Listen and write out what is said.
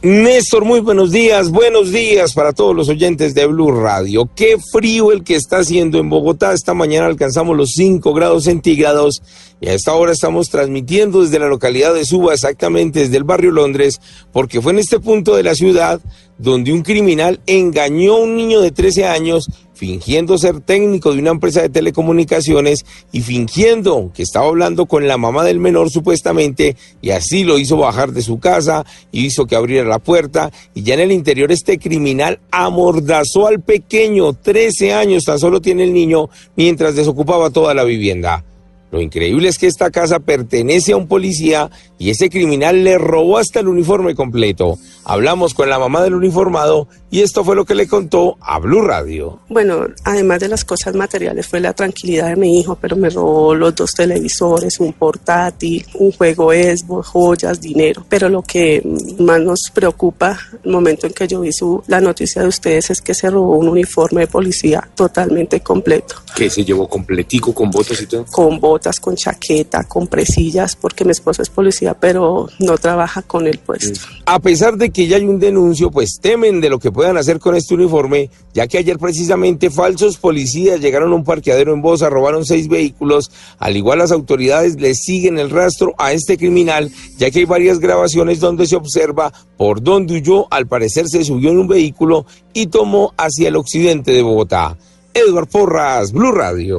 Néstor, muy buenos días, buenos días para todos los oyentes de Blue Radio. Qué frío el que está haciendo en Bogotá. Esta mañana alcanzamos los 5 grados centígrados y a esta hora estamos transmitiendo desde la localidad de Suba, exactamente desde el barrio Londres, porque fue en este punto de la ciudad donde un criminal engañó a un niño de 13 años fingiendo ser técnico de una empresa de telecomunicaciones y fingiendo que estaba hablando con la mamá del menor supuestamente y así lo hizo bajar de su casa y hizo que abriera la puerta y ya en el interior este criminal amordazó al pequeño, 13 años tan solo tiene el niño, mientras desocupaba toda la vivienda. Lo increíble es que esta casa pertenece a un policía y ese criminal le robó hasta el uniforme completo. Hablamos con la mamá del uniformado y esto fue lo que le contó a Blue Radio. Bueno, además de las cosas materiales fue la tranquilidad de mi hijo, pero me robó los dos televisores, un portátil, un juego Xbox, joyas, dinero. Pero lo que más nos preocupa el momento en que yo vi su, la noticia de ustedes es que se robó un uniforme de policía totalmente completo. ¿Que se llevó completico con botas y todo? Con botas, con chaqueta, con presillas, porque mi esposo es policía, pero no trabaja con el puesto. A pesar de que ya hay un denuncio, pues temen de lo que puedan hacer con este uniforme, ya que ayer precisamente falsos policías llegaron a un parqueadero en Bosa, robaron seis vehículos, al igual las autoridades le siguen el rastro a este criminal, ya que hay varias grabaciones donde se observa por dónde huyó, al parecer se subió en un vehículo y tomó hacia el occidente de Bogotá. Edward Porras, Blue Radio.